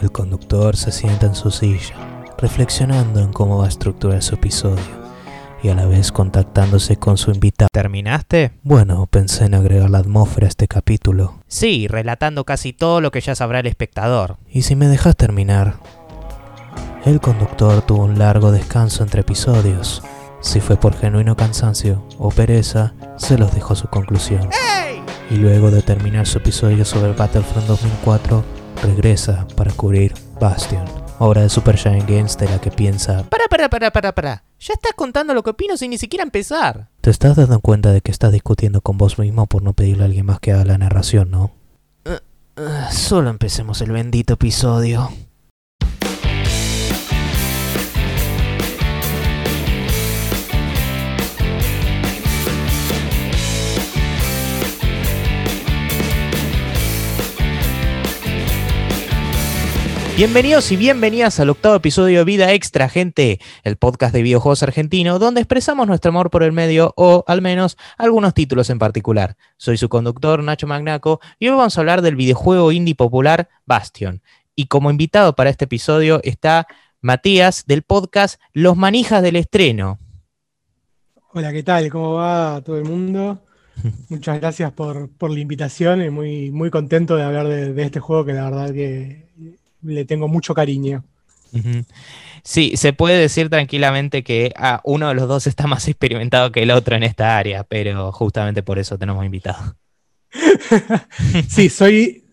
El conductor se sienta en su silla, reflexionando en cómo va a estructurar su episodio y a la vez contactándose con su invitado. ¿Terminaste? Bueno, pensé en agregar la atmósfera a este capítulo. Sí, relatando casi todo lo que ya sabrá el espectador. ¿Y si me dejas terminar? El conductor tuvo un largo descanso entre episodios. Si fue por genuino cansancio o pereza, se los dejó su conclusión. Y luego de terminar su episodio sobre Battlefront 2004, regresa para cubrir Bastion, obra de Supergiant Games de la que piensa... Para, para, para, para, para. Ya estás contando lo que opino sin ni siquiera empezar. Te estás dando cuenta de que estás discutiendo con vos mismo por no pedirle a alguien más que haga la narración, ¿no? Ah, solo empecemos el bendito episodio. Bienvenidos y bienvenidas al octavo episodio de Vida Extra, gente, el podcast de videojuegos argentino, donde expresamos nuestro amor por el medio o, al menos, algunos títulos en particular. Soy su conductor, Nacho Magnaco, y hoy vamos a hablar del videojuego indie popular Bastion. Y como invitado para este episodio está Matías del podcast Los Manijas del Estreno. Hola, ¿qué tal? ¿Cómo va todo el mundo? Muchas gracias por, por la invitación y muy, muy contento de hablar de, de este juego que la verdad que le tengo mucho cariño. Sí, se puede decir tranquilamente que ah, uno de los dos está más experimentado que el otro en esta área, pero justamente por eso tenemos invitado. sí, soy.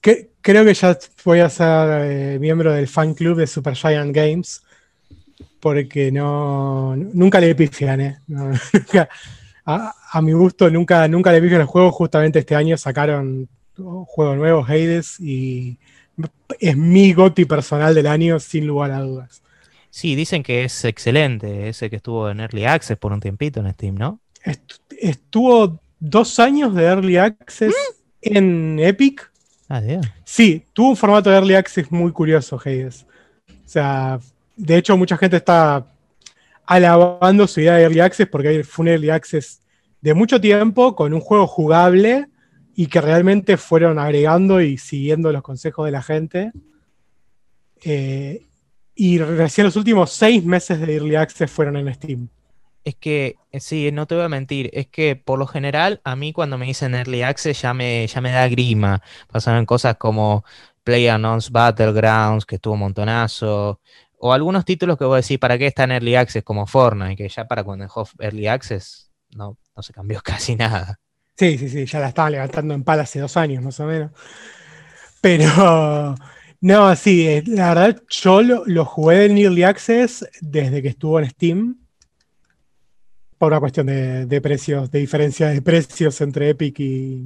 que- creo que ya voy a ser eh, miembro del fan club de Supergiant Games. Porque no. Nunca le pifian, ¿eh? No, nunca- a, a mi gusto, nunca, nunca le pifian el juego. Justamente este año sacaron un juego nuevo, Hades, y es mi goti personal del año, sin lugar a dudas. Sí, dicen que es excelente, ese que estuvo en Early Access por un tiempito en Steam, ¿no? Est- estuvo dos años de Early Access en Epic. Ah, Dios. Sí, tuvo un formato de Early Access muy curioso, Hades. O sea, de hecho, mucha gente está alabando su idea de Early Access porque fue un Early Access de mucho tiempo con un juego jugable y que realmente fueron agregando y siguiendo los consejos de la gente. Eh, y recién los últimos seis meses de Early Access fueron en Steam. Es que, eh, sí, no te voy a mentir, es que por lo general a mí cuando me dicen Early Access ya me, ya me da grima. Pasaron cosas como PlayerUnknown's Battlegrounds, que estuvo un montonazo, o algunos títulos que voy a decir, ¿para qué está en Early Access? Como Fortnite, que ya para cuando dejó Early Access no, no se cambió casi nada. Sí, sí, sí, ya la estaban levantando en pala hace dos años más o menos. Pero, no, sí, eh, la verdad yo lo, lo jugué en Early Access desde que estuvo en Steam. Por una cuestión de, de precios, de diferencia de precios entre Epic y,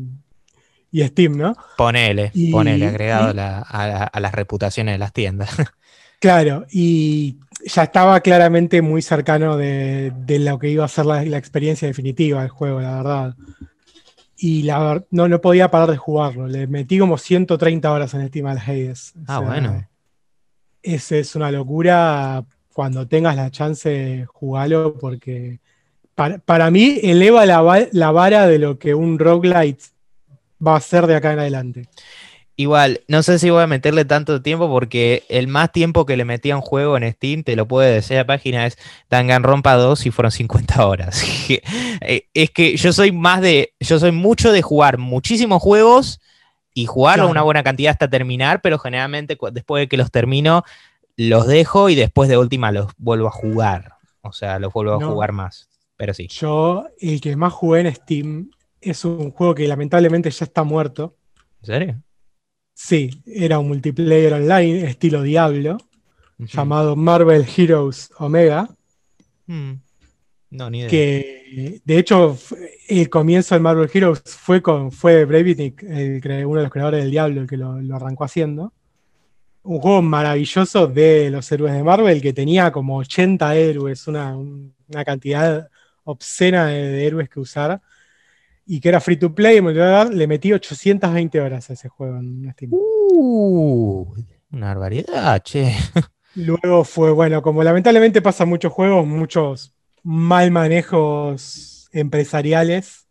y Steam, ¿no? Ponele, Y- ponele, agregado y- a, la- a la- a las reputaciones de las tiendas. Claro, y ya estaba claramente muy cercano de, de lo que iba a ser la, la experiencia definitiva del juego, la verdad. Y la no, no podía parar de jugarlo. Le metí como 130 horas en Steam al Hades. O Ah, sea, bueno. Es, es una locura. Cuando tengas la chance, jugalo porque para, para mí eleva la, la vara de lo que un roguelite va a ser de acá en adelante. Igual, no sé si voy a meterle tanto tiempo porque el más tiempo que le metí a un juego en Steam, te lo puede decir la página, es Danganronpa 2 y fueron 50 horas. Eh, es que yo soy más de, yo soy mucho de jugar muchísimos juegos y Claro. una buena cantidad hasta terminar, pero generalmente después de que los termino, los dejo y después de última los vuelvo a jugar. O sea, los vuelvo a jugar más. Pero sí. Yo, el que más jugué en Steam, es un juego que lamentablemente ya está muerto. ¿En serio? Sí, era un multiplayer online estilo Diablo, llamado Marvel Heroes Omega, Mm. No, ni idea. que de hecho el comienzo del Marvel Heroes fue con fue Breivik, uno de los creadores del Diablo, el que lo, lo arrancó haciendo. Un juego maravilloso de los héroes de Marvel que tenía como 80 héroes, una, un- una cantidad obscena de, de héroes que usar. Y que era free to play, le metí 820 horas a ese juego en Steam. Uh, Una barbaridad, che. Luego fue, bueno, como lamentablemente pasa muchos juegos, muchos mal manejos empresariales,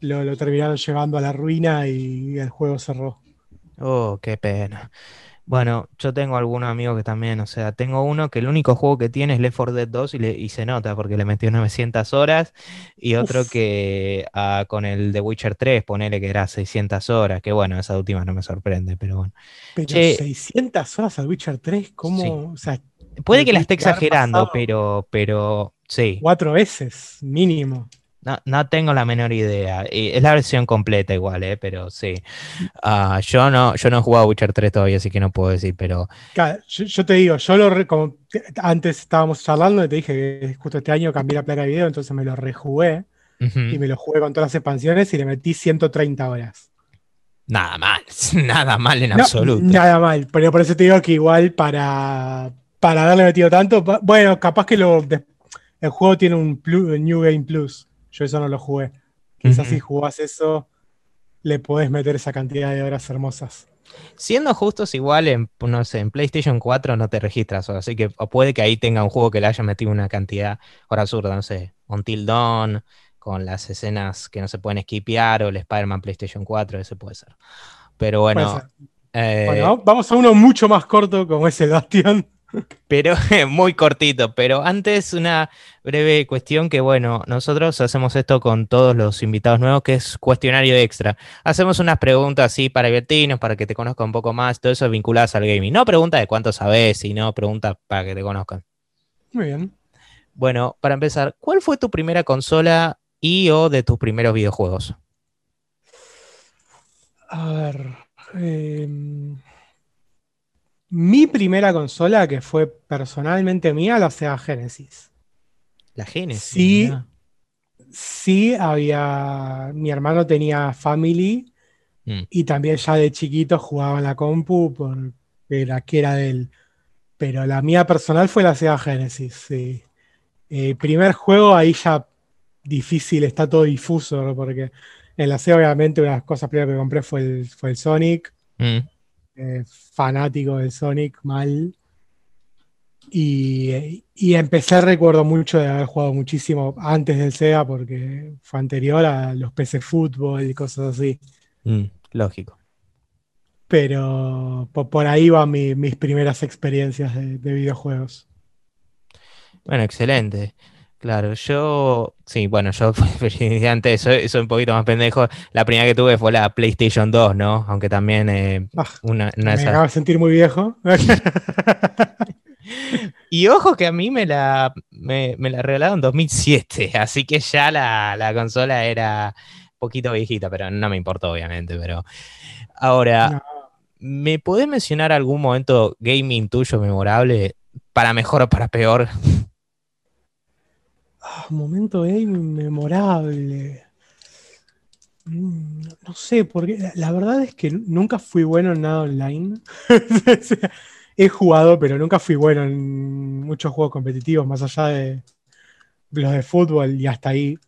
lo, lo terminaron llevando a la ruina y el juego cerró. Oh, qué pena. Bueno, yo tengo algunos amigos que también, o sea, tengo uno que el único juego que tiene es Left 4 Dead 2 y, le- y se nota porque le metió 900 horas y otro Uf. que ah, con el The Witcher 3, ponele que era 600 horas, que bueno, esa última no me sorprende, pero bueno. Pero Che. 600 horas al Witcher 3, ¿cómo? Sí. O sea, Puede que la esté exagerando, pero, pero sí, cuatro veces mínimo. No, no tengo la menor idea. Y es la versión completa igual, ¿eh? pero sí. Ah, yo no, yo no he jugado Witcher 3 todavía, así que no puedo decir, pero Claro, yo, yo te digo, yo lo re- como te- antes estábamos charlando y te dije que justo este año cambié la placa de video, entonces me lo rejugué y me lo jugué con todas las expansiones y le metí 130 horas. nada mal, nada mal en No, absoluto. Nada mal, pero por eso te digo que igual para, para haberle metido tanto, bueno, capaz que lo, el juego tiene un New Game Plus. Yo eso no lo jugué. Quizás si jugás eso, le podés meter esa cantidad de horas hermosas. Siendo justos, igual en, no sé, en PlayStation 4 no te registras, así que o puede que ahí tenga un juego que le haya metido una cantidad hora absurda, no sé, Until Dawn, con las escenas que no se pueden skipear, o el Spider-Man PlayStation 4, ese puede ser. Pero Puede bueno, ser. eh, Bueno, vamos a uno mucho más corto como es el Bastion. Pero muy cortito. Pero antes una breve cuestión que, bueno, nosotros hacemos esto con todos los invitados nuevos, que es cuestionario extra. Hacemos unas preguntas así para divertirnos, para que te conozcan un poco más, todo eso vinculadas al gaming. No preguntas de cuánto sabes, sino preguntas para que te conozcan. Muy bien. Bueno, para empezar, ¿cuál fue tu primera consola y o de tus primeros videojuegos? A ver. em, mi primera consola, que fue personalmente mía, la Sega Genesis. La Genesis. Sí. Sí, había. Mi hermano tenía Family Mm. y también ya de chiquito jugaba en la compu porque era que era de él. Pero la mía personal fue la Sega Genesis, sí. Eh, primer juego ahí ya difícil, está todo difuso, ¿no? porque en la Sega obviamente una de las cosas primeras que compré fue el, fue el Sonic, Mm. Eh, fanático del Sonic, mal. Y, y empecé, recuerdo mucho de haber jugado muchísimo antes del Sega porque fue anterior a los PC Fútbol y cosas así. Mm, Lógico. Pero po- por, ahí van mi- mis primeras experiencias de, de videojuegos. Bueno, excelente. Claro, yo, sí, bueno, yo antes soy, soy un poquito más pendejo. La primera que tuve fue la PlayStation 2, ¿no? Aunque también eh, Ah, una, una me acabo de sentir muy viejo. Y ojo que a mí me la, me, me la regalaron en 2007, así que ya la, la consola era un poquito viejita, pero no me importó, obviamente. Pero ahora, No. ¿me podés mencionar algún momento gaming tuyo memorable? Para mejor o para peor. Ah, momento gaming memorable. Mm, No sé, porque la, la verdad es que nunca fui bueno en nada online. He jugado, pero nunca fui bueno en muchos juegos competitivos, más allá de los de fútbol y hasta ahí.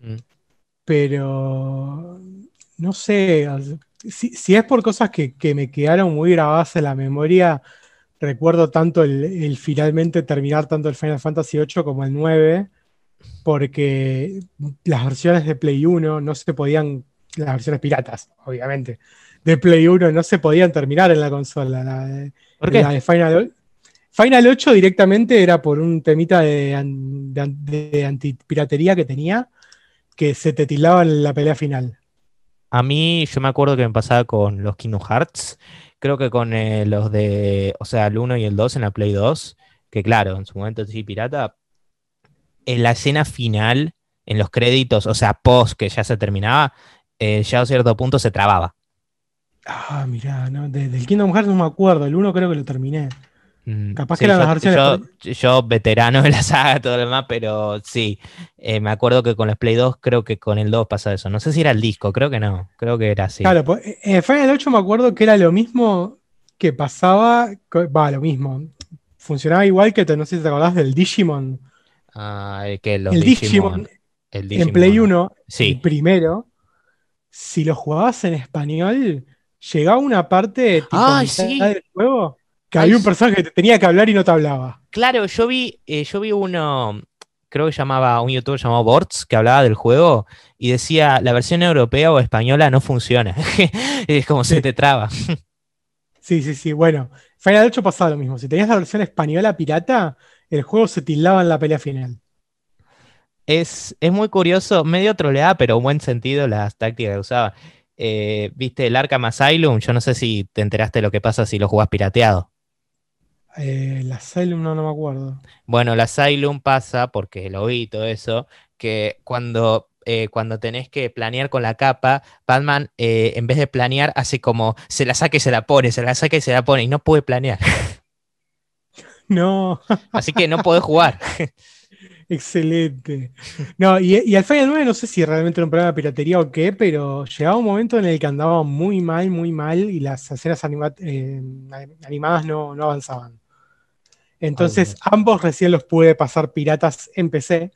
Mm. Pero no sé, si, si es por cosas que, que me quedaron muy grabadas en la memoria, recuerdo tanto el, el finalmente terminar tanto el Final Fantasy VIII como el 9, porque las versiones de Play 1 no se podían, las versiones piratas, obviamente, de Play 1 no se podían terminar en la consola. La de, ¿Por qué? la de Final, Final 8 directamente era por un temita de, de antipiratería que tenía, que se te tildaba en la pelea final. A mí, yo me acuerdo que me pasaba con los Kingdom Hearts, creo que con eh, los de, o sea, el 1 y el 2 en la Play 2, que claro, en su momento sí, pirata, en la escena final, en los créditos, o sea, post que ya se terminaba, eh, ya a cierto punto se trababa. Ah, mirá, no, de- del Kingdom Hearts no me acuerdo, el 1 creo que lo terminé. Mm, Capaz sí, que eran yo, las versiones yo- yo veterano de la saga, todo lo demás, pero sí, eh, me acuerdo que con los Play 2, creo que con el 2 pasa eso. No sé si era el disco, creo que no, creo que era así. Claro, pues, en Final 8 me acuerdo que era lo mismo que pasaba, va, lo mismo. Funcionaba igual que, te- no sé si te acordás del Digimon. Ah, que los el Digimon, Digimon, el en Digimon, Play 1, Sí. el primero, si lo jugabas en español, llegaba una parte mitad sí. del juego que Ay, había un personaje que te tenía que hablar y no te hablaba. Claro, yo vi, eh, yo vi uno, creo que llamaba, un youtuber llamado Borts, que hablaba del juego y decía, la versión europea o española no funciona. es como se te traba. Sí, sí, sí. Bueno, Final 8 pasaba lo mismo. Si tenías la versión española pirata, el juego se tildaba en la pelea final. Es, es muy curioso, medio troleada, pero en buen sentido las tácticas que usaba. Eh, ¿Viste el Arkham Asylum? Yo no sé si te enteraste de lo que pasa si lo jugás pirateado. Eh, el Asylum no, no me acuerdo. Bueno, el Asylum pasa, porque lo vi y todo eso, que cuando, eh, cuando tenés que planear con la capa, Batman, eh, en vez de planear, hace como se la saca y se la pone, se la saca y se la pone, y no puede planear. No, Así que no podés jugar. excelente. No, y, y al Final 9 no sé si realmente era un problema de piratería o qué, pero llegaba un momento en el que andaba muy mal, muy mal y las escenas anima- eh, animadas no, no avanzaban. Entonces, ambos recién los pude pasar piratas en PC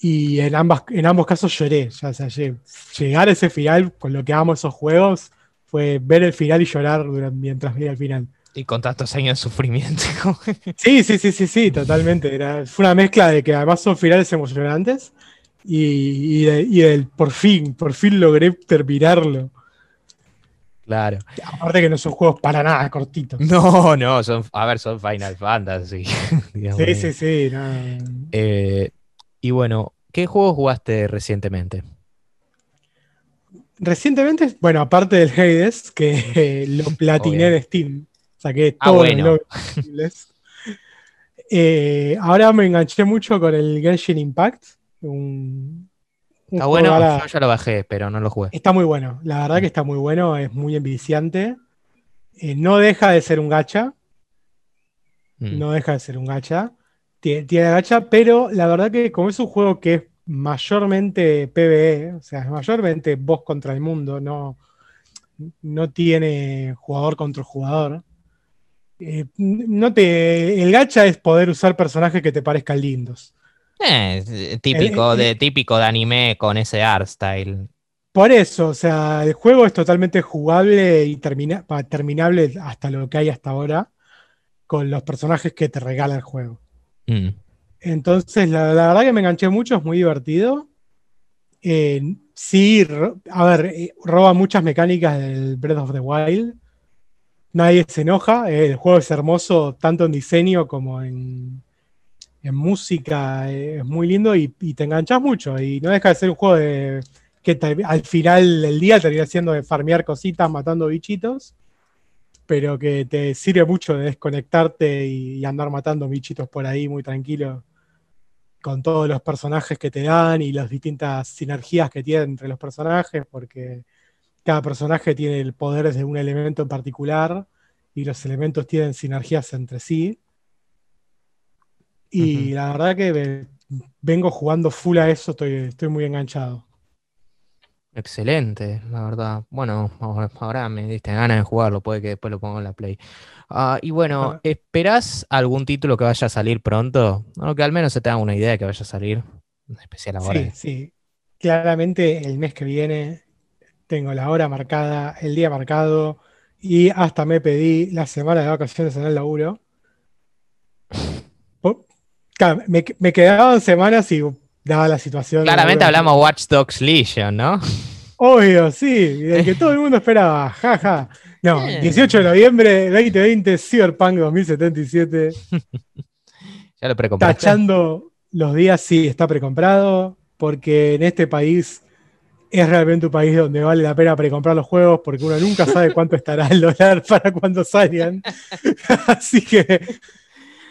y en, ambas, en ambos casos lloré. Ya, o sea, llegar a ese final con lo que amo esos juegos fue ver el final y llorar durante- mientras veía el final. Y con tantos años de sufrimiento. Sí, sí, sí, sí, sí, totalmente. Era, fue una mezcla de que además son finales emocionantes y, y, de- y del por fin, por fin logré terminarlo. claro. Aparte que no son juegos para nada cortitos. No, no, son, a ver, son Final Fantasy. digamos. Sí, sí, sí. no. Eh, y bueno, ¿qué juegos jugaste recientemente? Recientemente, bueno, aparte del Hades, que eh, lo platiné Obvio. en Steam, saqué Ah, todos bueno. los logros posibles. Eh, ahora me enganché mucho con el Genshin Impact. Un, un Está bueno, ahora- yo ya lo bajé, pero no lo jugué. Está muy bueno, la verdad que está muy bueno, es muy enviciante. Eh, no deja de ser un gacha, Mm. no deja de ser un gacha. Tie- Tiene, gacha, pero la verdad que como es un juego que es mayormente PvE, o sea, es mayormente vos contra el mundo, no, no tiene jugador contra jugador. Eh, no te, el gacha es poder usar personajes que te parezcan lindos. Eh, típico, El- de, típico de anime con ese art style. Por eso, o sea, el juego es totalmente jugable y termina- terminable hasta lo que hay hasta ahora con los personajes que te regala el juego. Mm. Entonces, la, la verdad que me enganché mucho, es muy divertido. Eh, sí, a ver, eh, roba muchas mecánicas del Breath of the Wild. Nadie se enoja, eh, el juego es hermoso tanto en diseño como en, música, eh, es muy lindo y, te enganchas mucho. Y no deja de ser un juego de, que al final del día termina siendo de farmear cositas, matando bichitos, pero que te sirve mucho de desconectarte y, y andar matando bichitos por ahí muy tranquilo, con todos los personajes que te dan y las distintas sinergias que tienen entre los personajes, porque cada personaje tiene el poder de un elemento en particular y los elementos tienen sinergias entre sí. Y la verdad que ve- vengo jugando full a eso, estoy, estoy muy enganchado. Excelente, la verdad. Bueno, ahora- me diste ganas de jugarlo, puede que después lo ponga en la Play. Ah, y bueno. ¿esperás algún título que vaya a salir pronto? O que al menos se te haga una idea de que vaya a salir. En especial ahora. Sí, sí. Claramente el mes que viene tengo la hora marcada, el día marcado y hasta me pedí la semana de vacaciones en el laburo. Me, me quedaban semanas y daba la situación. del Claramente hablamos Watch Dogs Legion, ¿no? Obvio, sí, el que todo el mundo esperaba, jaja. No, Eh. 18 de noviembre 2020, Cyberpunk 2077. Ya lo precompraste. Tachando los días, sí, está precomprado, porque en este país es realmente un país donde vale la pena precomprar los juegos, porque uno nunca sabe cuánto estará el dólar para cuando salgan. Así que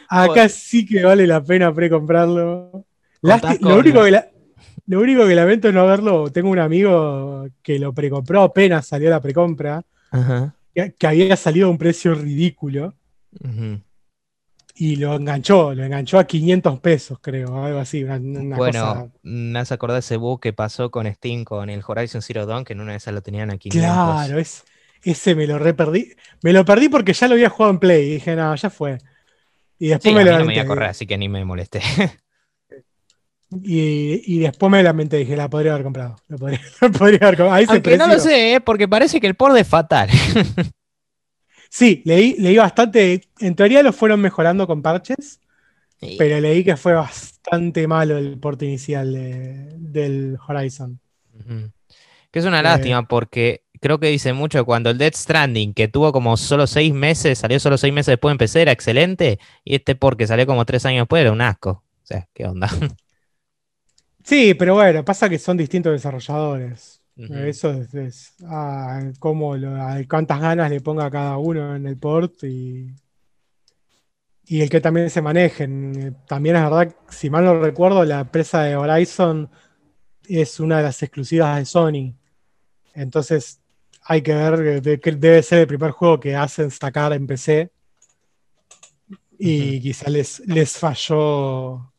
acá Bueno. sí que vale la pena precomprarlo. Lo, único que la- lo único que lamento es no haberlo. Tengo un amigo que lo precompró apenas salió la precompra, Ajá. que, que había salido a un precio ridículo. Ujú. Y lo enganchó, lo enganchó a 500 pesos, creo, algo así. Una, una Bueno, cosa. me hace acordar ese bug que pasó con Steam con el Horizon Zero Dawn, que en una de esas lo tenían a 500. Claro, es, ese me lo re perdí. Me lo perdí porque ya lo había jugado en Play. Y dije, no, ya fue. Y Sí, después a me mí lo no me iba a correr, así que ni me molesté. Y, y después me lamenté, dije, la podría haber comprado. La podría, la podría haber comprado. Ahí se Aunque no lo sé, ¿eh? porque parece que el port es fatal. Sí, leí, leí bastante. En teoría lo fueron mejorando con parches, pero leí que fue bastante malo el porte inicial de- del Horizon. Que es una Eh. lástima porque creo que dice mucho cuando el Dead Stranding, que tuvo como solo seis meses, salió solo seis meses después de empezar, era excelente, y este porque salió como tres años después era un asco. O sea, ¿qué onda? Sí, pero bueno, pasa que son distintos desarrolladores. Eso es, es, ah, cómo lo- a cuántas ganas le ponga cada uno en el port y, y el que también se manejen. También es verdad, si mal no recuerdo, la empresa de Horizon es una de las exclusivas de Sony. Entonces hay que ver de que debe ser el primer juego que hacen sacar en PC. Y Ujú. quizá les, les falló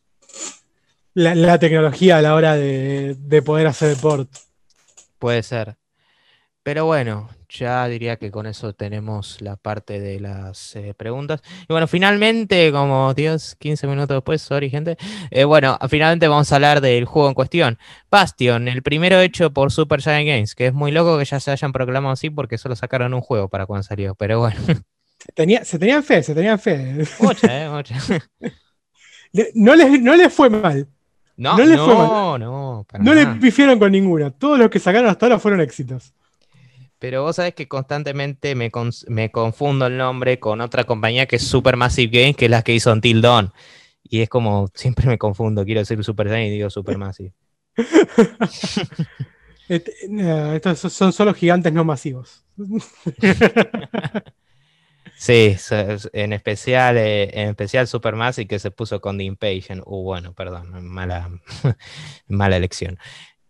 la, la tecnología a la hora de, de poder hacer el port. Puede ser. Pero bueno, ya diría que con eso tenemos la parte de las eh, preguntas. Y bueno, finalmente, como 10, 15 minutos después, sorry gente, eh, bueno, finalmente vamos a hablar del juego en cuestión. Bastion, el primero hecho por Super Giant Games, que es muy loco que ya se hayan proclamado así porque solo sacaron un juego para cuando salió. Pero bueno, Tenía, se tenían fe, se tenían fe. mucha, eh, mucha. No les, no les fue mal. No, No fue no, no, para No le nada. pifiaron con ninguna. Todos los que sacaron hasta ahora fueron éxitos. Pero vos sabés que constantemente me, me confundo el nombre con otra compañía que es Supermassive Games, que es la que hizo Until Dawn. Y es como, siempre me confundo, quiero decir Super Giant y digo Supermassive. Este, eh, estos son solo gigantes no masivos. Sí, en especial, eh, en especial Supermassive que se puso con The Impatient. Uh, bueno, perdón, mala, mala elección.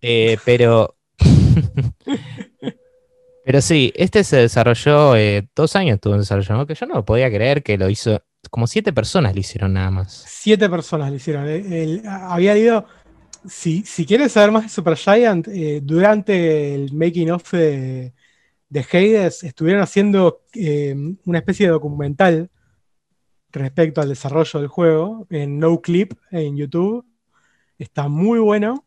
Eh, pero, pero sí, este se desarrolló, eh, dos años estuvo en desarrollo, ¿no? que yo no podía creer que lo hizo, como siete personas lo hicieron nada más. Siete personas lo hicieron. El- había leído. Si, si quieres saber más de Supergiant, eh, durante el making of de, de Hades estuvieron haciendo eh, una especie de documental respecto al desarrollo del juego en No Clip en YouTube. Está muy bueno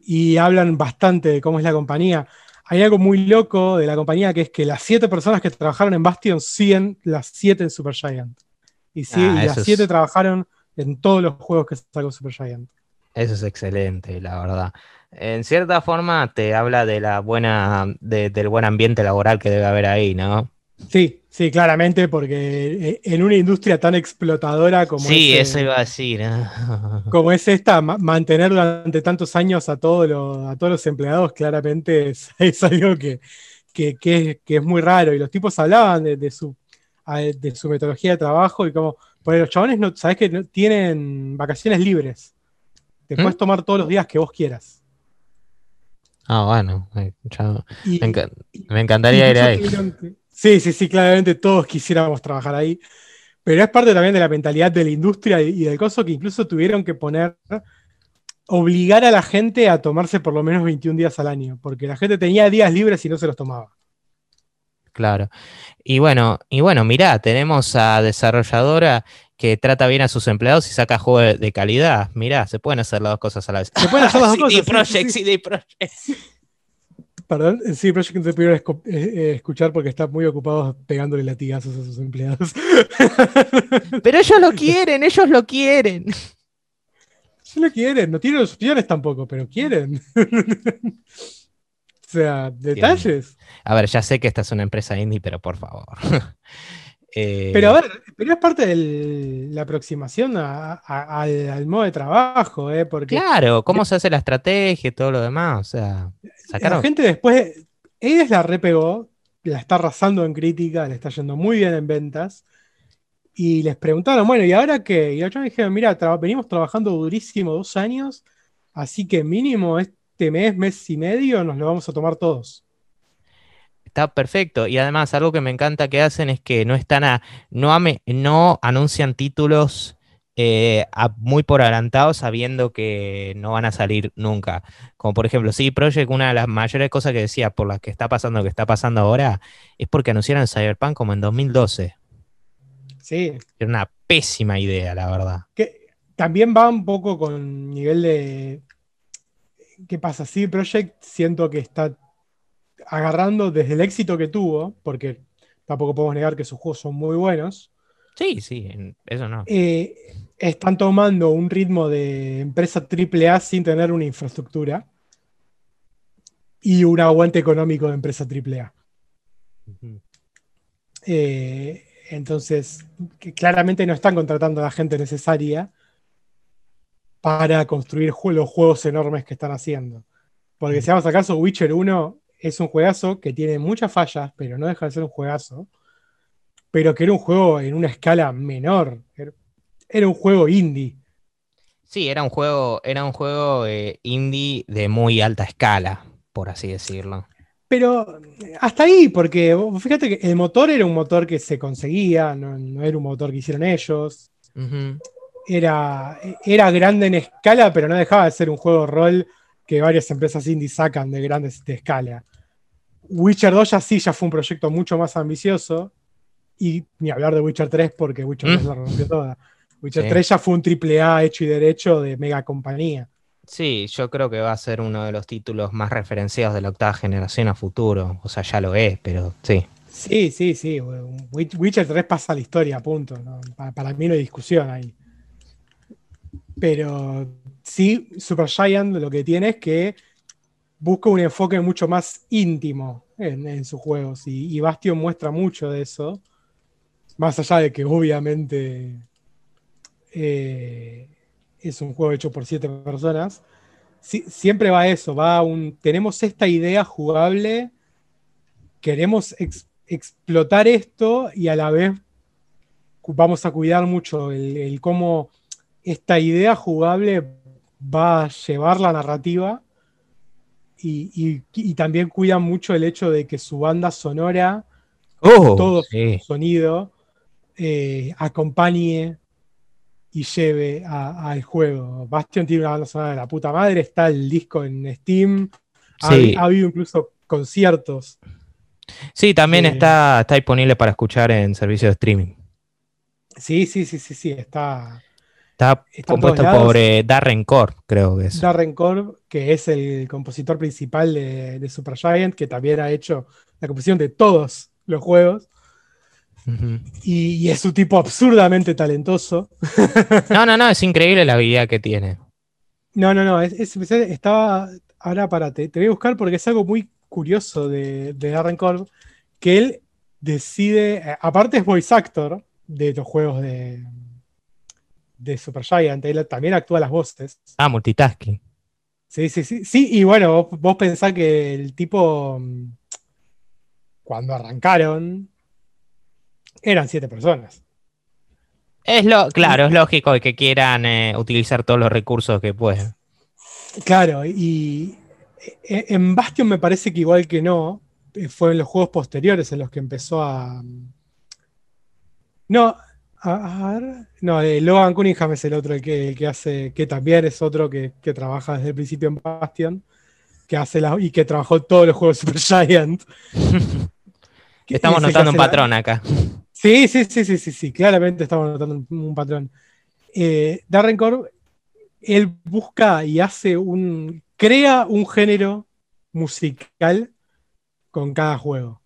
y hablan bastante de cómo es la compañía. Hay algo muy loco de la compañía que es que las siete personas que trabajaron en Bastion siguen las siete en Supergiant. Y, sí, Ah, y las es- siete trabajaron en todos los juegos que sacó Supergiant. Eso es excelente, la verdad. En cierta forma te habla de la buena, de- del buen ambiente laboral que debe haber ahí, ¿no? Sí, sí, claramente, porque eh, en una industria tan explotadora como, sí, es, eso eh, iba a decir. ¿eh? como es esta, ma- mantener durante tantos años a todos los, a todos los empleados, claramente es, es algo que, que- que es, que es muy raro. Y los tipos hablaban de, de su, de su metodología de trabajo y como, porque los chabones, no, sabes que tienen vacaciones libres. Te ¿Mm? puedes tomar todos los días que vos quieras. Ah, bueno, eh, ya- Y- me, enca- me encantaría ir ahí. Sí, sí, sí, claramente todos quisiéramos trabajar ahí. Pero es parte también de la mentalidad de la industria y y del coso que incluso tuvieron que poner, obligar a la gente a tomarse por lo menos 21 días al año, porque la gente tenía días libres y no se los tomaba. Claro. Y bueno, y bueno, mirá, tenemos a desarrolladora que trata bien a sus empleados y saca juego de, de calidad. Mirá, se pueden hacer las dos cosas a la vez. Se pueden hacer las dos CD cosas, sí, Projekt, sí, sí. CD Projekt. Perdón, sí, Project no te pudieron escuchar porque están muy ocupados pegándole latigazos a sus empleados. Pero ellos lo quieren, ellos lo quieren. Sí lo quieren, no tienen los opciones tampoco, pero quieren. o sea, detalles. A ver, ya sé que esta es una empresa indie, pero por favor. Eh, Pero a ver, pero es parte de la aproximación a- a- al, al modo de trabajo, ¿eh? Porque Claro, cómo se hace la estrategia y todo lo demás. O sea, la sacaron. gente después, Hades la repegó, la está arrasando en crítica, le está yendo muy bien en ventas. Y les preguntaron, bueno, ¿y ahora qué? Y chavales dijeron, mira, tra- venimos trabajando durísimo dos años, así que mínimo este mes, mes y medio, nos lo vamos a tomar todos. Está perfecto. Y además, algo que me encanta que hacen es que no están a, no, ame- no anuncian títulos eh, a- muy por adelantado sabiendo que no van a salir nunca. Como por ejemplo, sí, Project, una de las mayores cosas que decía por las que está pasando lo que está pasando ahora, es porque anunciaron Cyberpunk como en 2012. Sí, Era una pésima idea, la verdad. que, también va un poco con nivel de. ¿Qué pasa? Sí, Project siento que está agarrando desde el éxito que tuvo, porque tampoco podemos negar que sus juegos son muy buenos. Sí, sí, eso no. Eh, están tomando un ritmo de empresa AAA sin tener una infraestructura y un aguante económico de empresa AAA. Eh, entonces, claramente no están contratando a la gente necesaria para construir los juegos enormes que están haciendo. Porque si vamos a caso, Witcher 1 es un juegazo que tiene muchas fallas, pero no deja de ser un juegazo. Pero que era un juego en una escala menor. Era un juego indie. Sí, era un juego, era un juego eh, indie de muy alta escala, por así decirlo. Pero hasta ahí, porque fíjate que el motor era un motor que se conseguía, no, era un motor que hicieron ellos. era, era grande en escala, pero no dejaba de ser un juego rol que varias empresas indie sacan de grandes de escala. Witcher 2 ya sí, ya fue un proyecto mucho más ambicioso. Y ni hablar de Witcher 3 porque Witcher 3 mm. la rompió toda. Witcher 3 ya fue un triple A hecho y derecho de mega compañía. Sí, yo creo que va a ser uno de los títulos más referenciados de la octava generación a futuro. O sea, ya lo es, pero sí. Sí, sí, sí. Witcher 3 pasa a la historia, punto. Para, mí no hay discusión ahí. Pero sí, Super Giant lo que tiene es que busca un enfoque mucho más íntimo en, sus juegos. Y, Bastion muestra mucho de eso. Más allá de que obviamente eh, es un juego hecho por siete personas, siempre va eso, va un, tenemos esta idea jugable, queremos explotar esto y a la vez vamos a cuidar mucho el, cómo esta idea jugable va a llevar la narrativa y, también cuida mucho el hecho de que su banda sonora, oh, todo su sonido, eh, acompañe y lleve al juego. Bastion tiene una banda sonora de la puta madre, está el disco en Steam, ha, habido incluso conciertos. Sí, también eh, está, está disponible para escuchar en servicio de streaming. Sí, sí, sí, sí, sí, está. Está, compuesto por eh, Darren Core, creo que es. Darren Core, que es el compositor principal de, de Supergiant, que también ha hecho la composición de todos los juegos y, es un tipo absurdamente talentoso. no, no, no, es increíble la habilidad que tiene. No, no, no, estaba, ahora para, te, voy a buscar porque es algo muy curioso de, de Darren Korb, que él decide, eh, aparte es voice actor de los juegos de, de Supergiant, él también actúa las voces. Ah, multitasking. Sí, sí, sí, sí, y bueno, vos, vos pensás que el tipo, mm, cuando arrancaron, eran siete personas. Es lo, claro, es lógico que quieran eh, utilizar todos los recursos que pueden. Claro, y eh, en Bastion me parece que igual que no, eh, fue en los juegos posteriores en los que empezó a. No, a, ver. No, Logan Cunningham es el otro el que, que hace, que también es otro que, trabaja desde el principio en Bastion, que hace la, y que trabajó todos los juegos Super Giant. Estamos notando un patrón acá. Sí, sí, sí, sí, sí, sí, claramente estamos notando un, patrón. Eh, Darren Corb, él busca y hace un. crea un género musical con cada juego.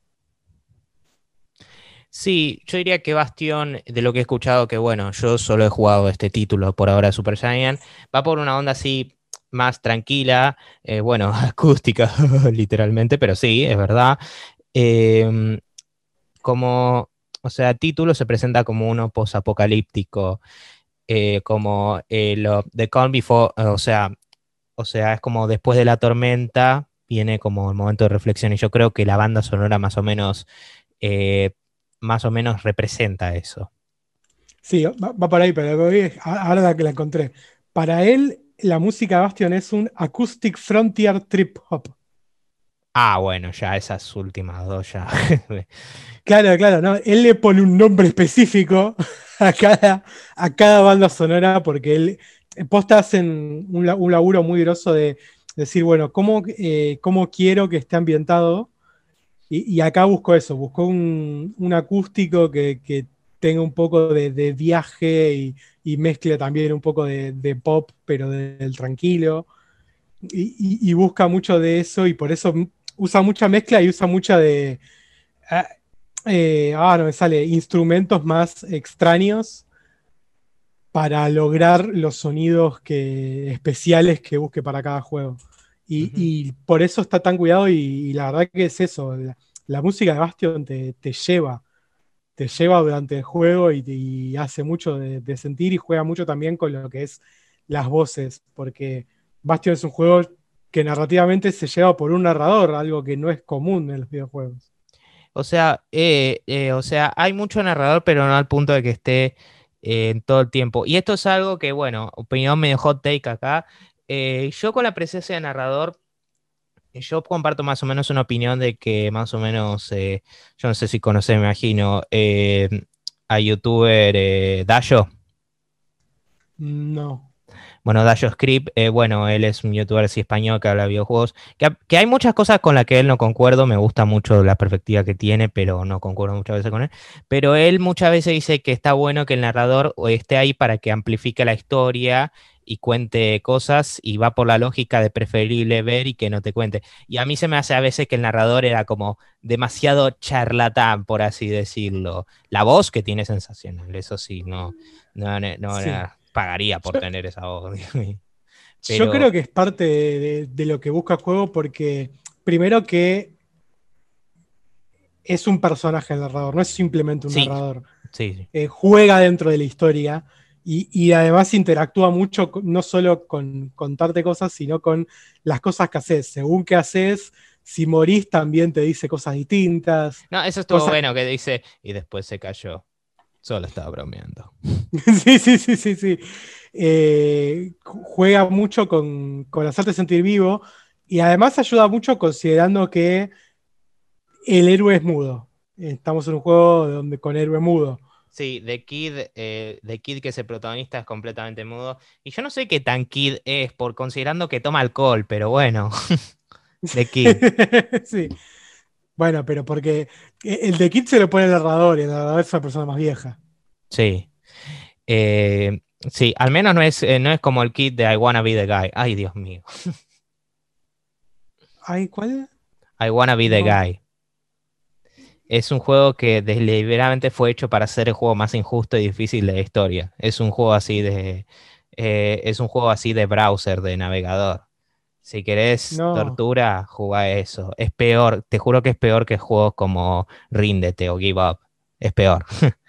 Sí, yo diría que Bastion, de lo que he escuchado, que bueno, yo solo he jugado este título por ahora, Super Giant, va por una onda así más tranquila, eh, bueno, acústica, literalmente, pero sí, es verdad. Eh, como o sea, título se presenta como uno posapocalíptico, eh, como eh, lo, The Calm Before, o sea, o sea, es como después de la tormenta viene como el momento de reflexión y yo creo que la banda sonora más o menos, eh, más o menos representa eso. Sí, va, por ahí, pero ahora que la encontré. Para él, la música Bastion es un acoustic frontier trip hop. Ah, bueno, ya esas últimas dos ya. claro, claro, no. Él le pone un nombre específico a cada, a cada banda sonora porque él eh, posta hacen un, laburo muy groso de decir, bueno, ¿cómo, eh, quiero que esté ambientado? Y, acá busco eso, busco un, acústico que, tenga un poco de, viaje y mezcla también un poco de, pop, pero del tranquilo. Y, busca mucho de eso y por eso usa mucha mezcla y usa mucha de... ah, eh, ah no me sale, instrumentos más extraños para lograr los sonidos que, especiales que busque para cada juego. Y, por eso está tan cuidado y, la verdad que es eso, la, música de Bastion te, lleva, te lleva durante el juego y, hace mucho de, sentir y juega mucho también con lo que es las voces, porque Bastion es un juego que narrativamente se lleva por un narrador, algo que no es común en los videojuegos. O sea, eh, eh, o sea, hay mucho narrador, pero no al punto de que esté eh, en todo el tiempo. Y esto es algo que, bueno, opinión medio hot take acá. Yo con la presencia de narrador, yo comparto más o menos una opinión de que más o menos, yo no sé si conoces, me imagino, a youtuber Dayo. No. Bueno, Dayo Script, eh, bueno, él es un youtuber así español que habla de videojuegos, que, hay muchas cosas con las que él no concuerdo, me gusta mucho la perspectiva que tiene, pero no concuerdo muchas veces con él. Pero él muchas veces dice que está bueno que el narrador esté ahí para que amplifique la historia y cuente cosas y va por la lógica de preferible ver y que no te cuente. Y a mí se me hace a veces que el narrador era como demasiado charlatán, por así decirlo. La voz que tiene sensacional, eso sí, no, no, no, Era, pagaría por tener esa voz. Yo creo que es parte de, lo que busca el juego porque primero que es un personaje el narrador, no es simplemente un narrador. Eh, juega dentro de la historia y, además interactúa mucho no solo con contarte cosas, sino con las cosas que haces. Según qué haces, si morís también te dice cosas distintas. No, eso estuvo bueno que dice y después se cayó. Solo estaba bromeando. sí, sí, sí, sí, sí. Eh, juega mucho con, con hacerte sentir vivo y además ayuda mucho considerando que el héroe es mudo. Estamos en un juego donde con héroe mudo. Sí, The Kid, eh, The Kid que es el protagonista es completamente mudo. Y yo no sé qué tan Kid es, por considerando que toma alcohol, pero bueno. The Kid. sí. Bueno, pero porque el de Kid se lo pone el narrador y el narrador es una persona más vieja. Sí. Eh, sí, al menos no es, eh, no es como el kit de I Wanna Be the Guy. Ay, Dios mío. ¿Ay, cuál? I Wanna Be the Guy. Es un juego que deliberadamente fue hecho para ser el juego más injusto y difícil de la historia. Es un juego así de. Eh, es un juego así de browser, de navegador. Si querés tortura, juega eso. Es peor, te juro que es peor que juegos como Ríndete o Give Up. Es peor.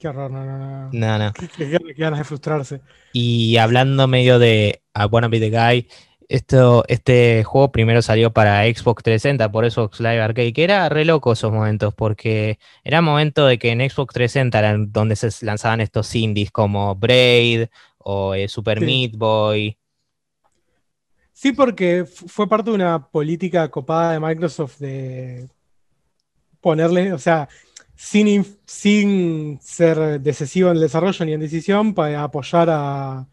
Qué horror, no, no, no. No, Qué, ganas de frustrarse. Y hablando medio de I Wanna Be the Guy, esto, este juego primero salió para Xbox 360, por Xbox Live Arcade, que era re loco esos momentos, porque era momento de que en Xbox 360 eran donde se lanzaban estos indies como Braid o eh, Super Meat Boy. Sí, porque fue parte de una política copada de Microsoft de ponerle, o sea, sin, sin ser decisivo en el desarrollo ni en decisión, para apoyar a,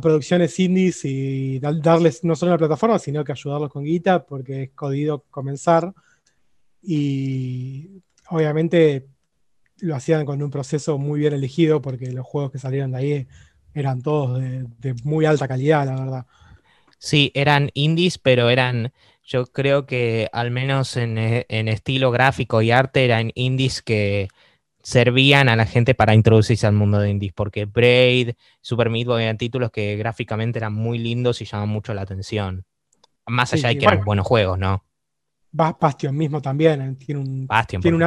producciones indies y darles no solo una plataforma, sino que ayudarlos con guita, porque es jodido comenzar. Y obviamente lo hacían con un proceso muy bien elegido, porque los juegos que salieron de ahí eran todos de muy alta calidad, la verdad. Sí, eran indies, pero eran, yo creo que al menos en, eh, estilo gráfico y arte eran indies que servían a la gente para introducirse al mundo de indies, porque Braid, Super Meat Boy eran títulos que gráficamente eran muy lindos y llamaban mucho la atención. Más allá de que eran buenos juegos, ¿no? Bastion mismo también, eh, tiene un, Bastion, tiene,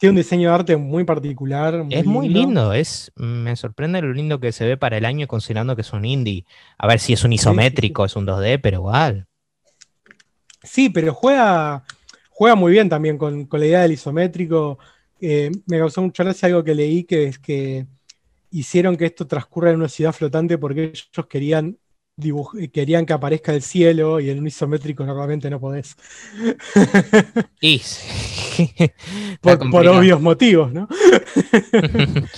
tiene un diseño de arte muy particular. es muy lindo, es, me sorprende lo lindo que se ve para el año considerando que es un indie. A ver si es un isométrico, es un 2D, pero igual. Sí, pero juega, juega muy bien también con, la idea del isométrico. Eh, me causó mucha gracia algo que leí, que es que hicieron que esto transcurra en una ciudad flotante porque ellos querían querían que aparezca el cielo y en un isométrico normalmente no podés. Y por, obvios motivos, ¿no?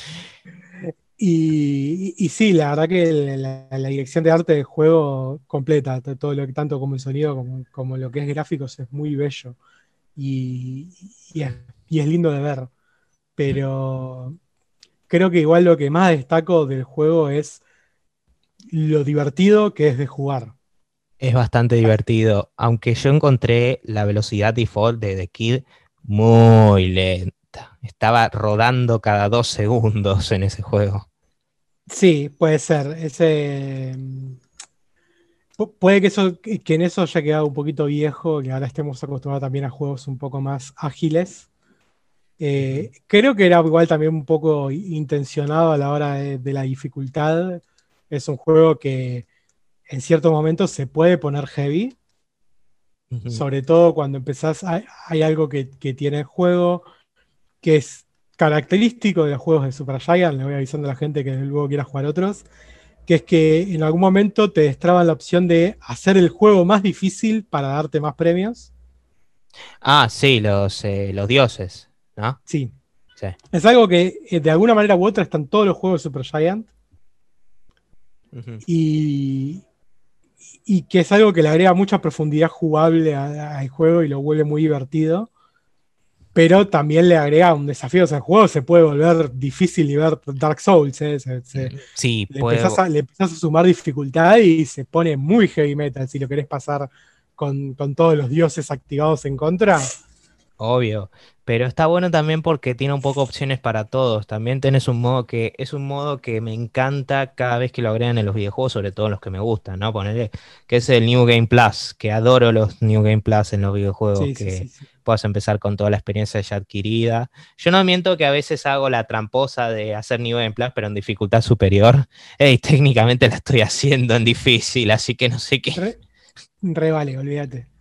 y, sí, la verdad que la, dirección de arte del juego completa, todo lo que tanto como el sonido como, lo que es gráficos es muy bello y, y, es, lindo de ver. Pero creo que igual lo que más destaco del juego es lo divertido que es de jugar. Es bastante divertido, aunque yo encontré la velocidad default de The Kid muy lenta. Estaba rodando cada dos segundos en ese juego. Sí, puede ser. Ese, puede que, eso, que en eso haya quedado un poquito viejo, que ahora estemos acostumbrados también a juegos un poco más ágiles. Eh, creo que era igual también un poco intencionado a la hora de la dificultad. Es un juego que en ciertos momentos se puede poner heavy. Sobre todo cuando empezás, hay, algo que, tiene el juego que es característico de los juegos de Super Giant, le voy avisando a la gente que luego quiera jugar otros, que es que en algún momento te destraban la opción de hacer el juego más difícil para darte más premios. Ah, sí, los, eh, los dioses, ¿no? Sí. Es algo que eh, de alguna manera u otra están todos los juegos de Super Giant. Y, y que es algo que le agrega mucha profundidad jugable al juego y lo vuelve muy divertido. Pero también le agrega un desafío. O sea, el juego se puede volver difícil y ver Dark Souls. ¿eh? sí, le, empezás a, le, empezás a, sumar dificultad y se pone muy heavy metal si lo querés pasar con, con todos los dioses activados en contra. Obvio. Pero está bueno también porque tiene un poco opciones para todos. También tenés un modo que es un modo que me encanta cada vez que lo agregan en los videojuegos, sobre todo los que me gustan, ¿no? Ponerle que es el New Game Plus, que adoro los New Game Plus en los videojuegos, que puedas empezar con toda la experiencia ya adquirida. Yo no miento que a veces hago la tramposa de hacer New Game Plus, pero en dificultad superior. Ey, técnicamente la estoy haciendo en difícil, así que no sé qué. Re, re vale, olvídate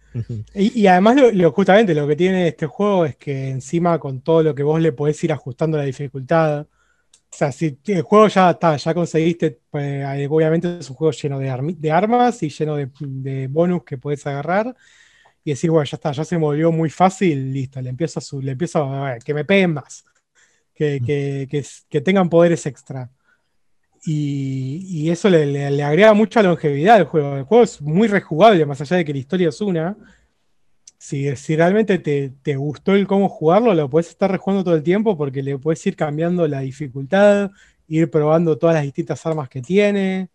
y, además, lo, justamente lo que tiene este juego es que encima con todo lo que vos le podés ir ajustando la dificultad. O sea, si el juego ya está, ya conseguiste, pues, obviamente es un juego lleno de, de armas y lleno de, bonus que podés agarrar. Y decir, bueno, ya está, ya se movió muy fácil, listo, le empiezo a, le empiezo a que me peguen más, que, que, que tengan poderes extra. Y, eso le, agrega mucha longevidad al juego. El juego es muy rejugable, más allá de que la historia es una. Si, si realmente te, gustó el cómo jugarlo, lo puedes estar rejugando todo el tiempo porque le puedes ir cambiando la dificultad, ir probando todas las distintas armas que tiene.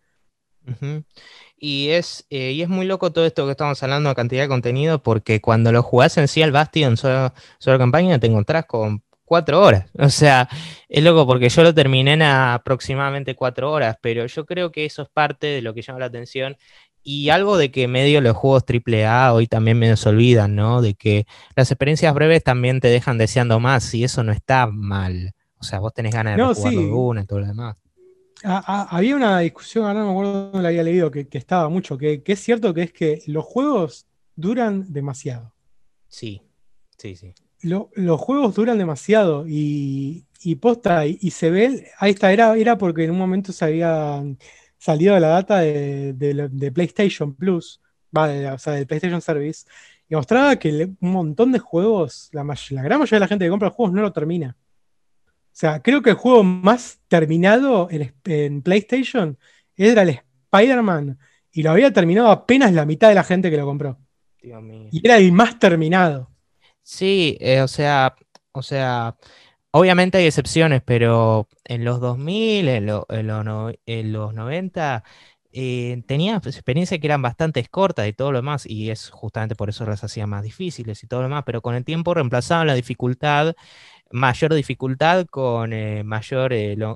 Y es, eh, y es muy loco todo esto que estamos hablando de cantidad de contenido, porque cuando lo jugás en sí al Bastion solo, solo campaña, te encontrás con cuatro horas. O sea, es loco porque yo lo terminé en aproximadamente cuatro horas, pero yo creo que eso es parte de lo que llama la atención y algo de que medio los juegos AAA hoy también me se olvidan, ¿no? De que las experiencias breves también te dejan deseando más y eso no está mal. O sea, vos tenés ganas de no, jugar una y todo lo demás. había una discusión, ahora no me acuerdo dónde la había leído, que, estaba mucho, que, que es cierto que es que los juegos duran demasiado. Sí, sí, sí los juegos duran demasiado y, posta, y, se ve, ahí está, era, era porque en un momento se había salido de la data de, PlayStation Plus, o sea, del PlayStation Service, y mostraba que un montón de juegos, la, la gran mayoría de la gente que compra juegos no lo termina. O sea, creo que el juego más terminado en, PlayStation era el Spider-Man y lo había terminado apenas la mitad de la gente que lo compró. Y era el más terminado. Sí, eh, o sea, o sea, obviamente hay excepciones, pero en los 2000, en, los 90, eh, tenía experiencias que eran bastante cortas y todo lo demás, y es justamente por eso las hacía más difíciles y todo lo demás, pero con el tiempo reemplazaban la dificultad, mayor dificultad con eh, mayor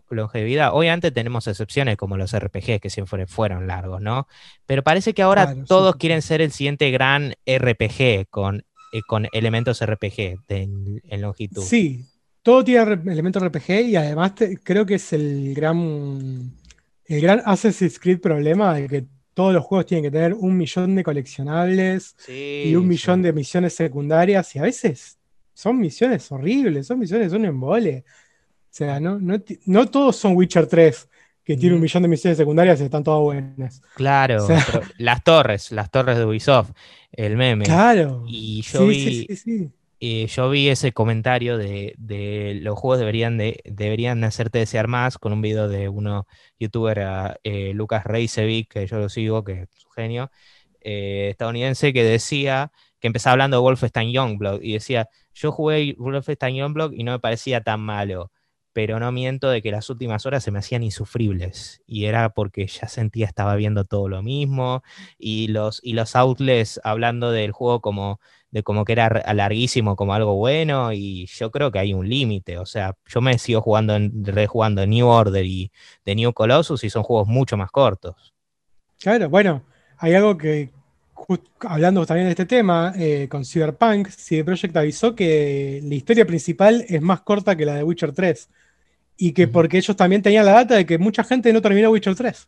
longevidad. Obviamente tenemos excepciones como los RPG que siempre fueron largos, ¿no? Pero parece que ahora todos quieren ser el siguiente gran RPG con eh, con elementos RPG en, longitud. Sí, todo tiene elementos RPG y además creo que es el gran, el gran Assassin's Creed problema de que todos los juegos tienen que tener un millón de coleccionables y un millón de misiones secundarias y a veces son misiones horribles, son misiones, un embole. O sea, no, no, todos son Witcher 3 que tiene un millón de misiones secundarias y están todas buenas. Claro, las torres, las torres de Ubisoft el meme. Claro. Y yo vi. Eh, yo vi ese comentario de, los juegos deberían de deberían hacerte desear más con un video de uno youtuber eh, Lucas Reisevich que yo lo sigo que es un genio eh, estadounidense que decía que empezaba hablando de Wolfenstein Youngblood y decía yo jugué Wolfenstein Youngblood y no me parecía tan malo pero no miento de que las últimas horas se me hacían insufribles y era porque ya sentía estaba viendo todo lo mismo y los, y los outlets hablando del juego como de como que era larguísimo como algo bueno y yo creo que hay un límite, o sea, yo me sigo jugando en, rejugando New Order y The New Colossus y son juegos mucho más cortos. Claro, bueno, hay algo que, hablando también de este tema, eh, con Cyberpunk, CD Projekt avisó que la historia principal es más corta que la de Witcher 3 y que porque ellos también tenían la data de que mucha gente no terminó Witcher 3.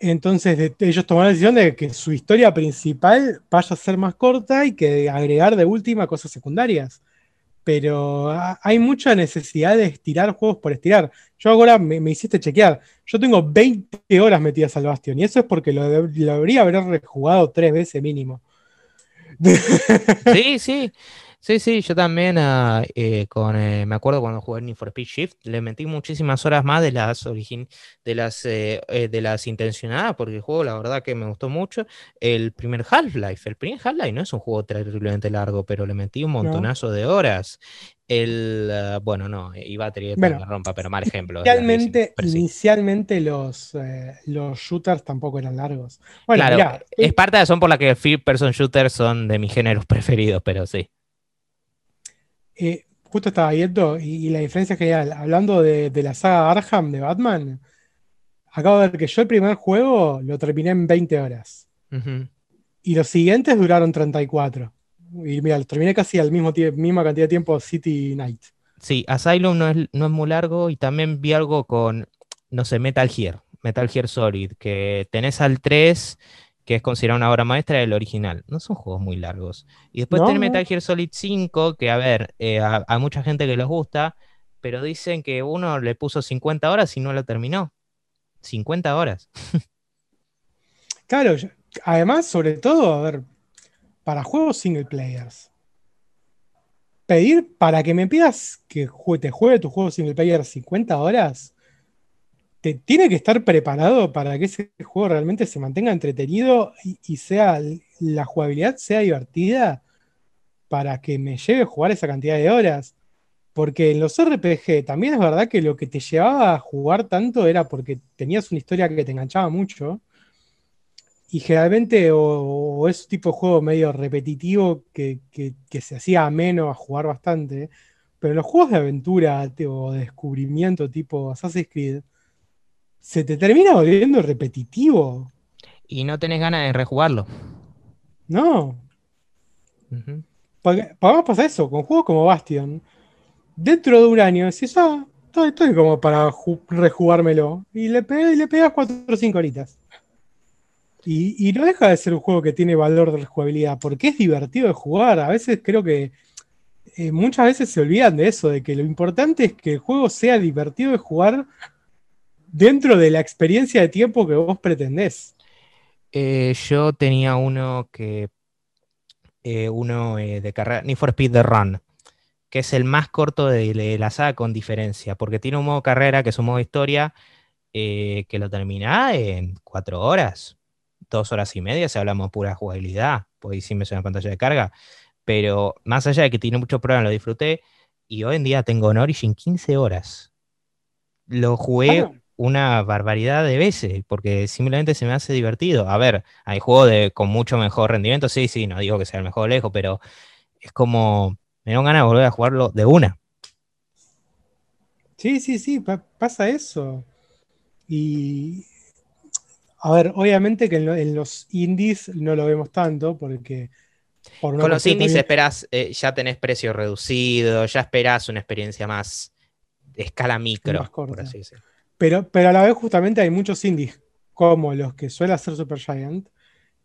Entonces ellos tomaron la decisión de que su historia principal vaya a ser más corta y que agregar de última cosas secundarias. Pero hay mucha necesidad de estirar juegos por estirar. Yo ahora me, hiciste chequear. Yo tengo 20 horas metidas al Bastion y eso es porque lo, lo debería haber rejugado tres veces mínimo. Sí, sí. Sí, sí, yo también ah, eh, con, eh, me acuerdo cuando jugué Need for Speed Shift, le metí muchísimas horas más de las origin, de las eh, de las intencionadas, porque el juego la verdad que me gustó mucho. El primer Half-Life, el primer Half-Life no es un juego terriblemente largo, pero le metí un montonazo de horas. El ah, bueno, no, iba a tener la rompa, pero mal ejemplo. Inicialmente, inicialmente los, los shooters tampoco eran largos. Bueno, claro, es parte de la razón por la que First Person Shooters son de mis géneros preferidos, pero sí. Eh, justo estaba viendo, y, la diferencia es genial. Hablando de, la saga Arkham de Batman, acabo de ver que yo el primer juego lo terminé en 20 horas. Y los siguientes duraron 34. Y mira, los terminé casi al mismo misma cantidad de tiempo City Night. Sí, Asylum no es, no es muy largo y también vi algo con, no sé, Metal Gear, Metal Gear Solid, que tenés al 3 que es considerada una obra maestra del original. No son juegos muy largos. Y después tiene Metal Gear Solid 5, que a ver, eh, a, mucha gente que les gusta, pero dicen que uno le puso 50 horas y no lo terminó. 50 horas. claro, además, sobre todo, a ver, para juegos single players. Pedir para que me pidas que te juegue tu juego single player 50 horas tiene que estar preparado para que ese juego realmente se mantenga entretenido y, sea la jugabilidad sea divertida para que me lleve a jugar esa cantidad de horas. Porque en los RPG también es verdad que lo que te llevaba a jugar tanto era porque tenías una historia que te enganchaba mucho. Y generalmente o, es un tipo de juego medio repetitivo que, que se hacía ameno a jugar bastante. Pero los juegos de aventura o de descubrimiento tipo Assassin's Creed, se te termina volviendo repetitivo. Y no tenés ganas de rejugarlo. No. Porque, vamos pasar eso, con juegos como Bastion. Dentro de un año decís, ah, estoy, como para rejugármelo. Y le, y le pegas 4 o 5 horitas. Y, no deja de ser un juego que tiene valor de rejugabilidad, porque es divertido de jugar. A veces creo que eh, muchas veces se olvidan de eso, de que lo importante es que el juego sea divertido de jugar dentro de la experiencia de tiempo que vos pretendés. Eh, yo tenía uno que. Eh, uno eh, de carrera, Need for Speed The Run, que es el más corto de, la saga con diferencia, porque tiene un modo carrera, que es un modo historia, que lo termina en cuatro horas, dos horas y media, si hablamos pura jugabilidad, pues sí me suena pantalla de carga, pero más allá de que tiene muchos problemas, lo disfruté, y hoy en día tengo en Origin 15 horas. Lo jugué ah, una barbaridad de veces, porque simplemente se me hace divertido. A ver, hay juegos de, con mucho mejor rendimiento, sí, sí, no digo que sea el mejor lejos, pero es como, me dan ganas de volver a jugarlo de una. Sí, sí, sí, pasa eso. Y, a ver, obviamente que en, los indies no lo vemos tanto, porque... Con los indies esperas, eh, ya tenés precio reducido, ya esperás una experiencia más de escala micro, por así decirlo. Pero, pero a la vez justamente hay muchos indies, como los que suele hacer Supergiant,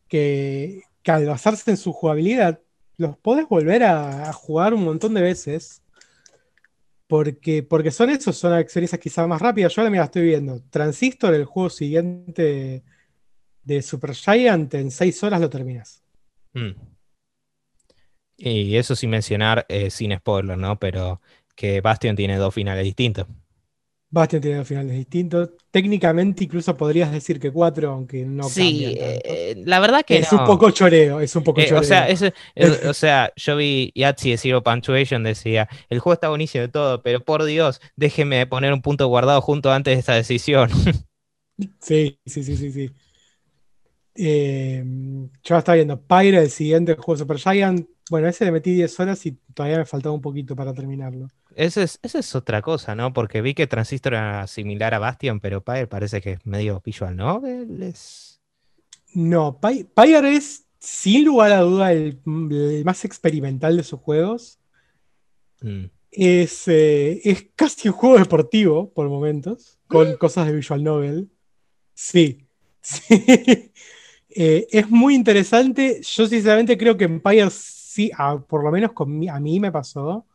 que, que al basarse en su jugabilidad, los podés volver a, jugar un montón de veces. Porque, porque son esos, son experiencias quizás más rápidas. Yo ahora me estoy viendo. Transistor, el juego siguiente de Supergiant, en seis horas lo terminas. Mm. Y eso sin mencionar, eh, sin spoiler, ¿no? Pero que Bastion tiene dos finales distintos. Bastion tiene dos finales distintos. Técnicamente incluso podrías decir que cuatro, aunque no Sí, eh, la verdad que es no. un poco choreo, es un poco Eh, choreo. o, sea, el- o sea, yo vi Yahtzee de Zero Punctuation, decía, el juego está buenísimo de todo, pero por Dios, déjeme poner un punto guardado junto antes de esta decisión. Sí, sí, sí, sí, sí. Eh, yo estaba viendo Pyre, el siguiente juego Super Giant. Bueno, ese le metí 10 horas y todavía me faltaba un poquito para terminarlo. Esa es, esa es otra cosa, ¿no? Porque vi que Transistor era similar a Bastion, pero Pyre parece que es medio visual novel. Es... No, Py- Pyre es sin lugar a duda el, el más experimental de sus juegos. Mm. Es, eh, es casi un juego deportivo por momentos, con cosas de visual novel. Sí, sí. Eh, es muy interesante. Yo sinceramente creo que Empire sí, a- por lo menos con mi- a mí me pasó,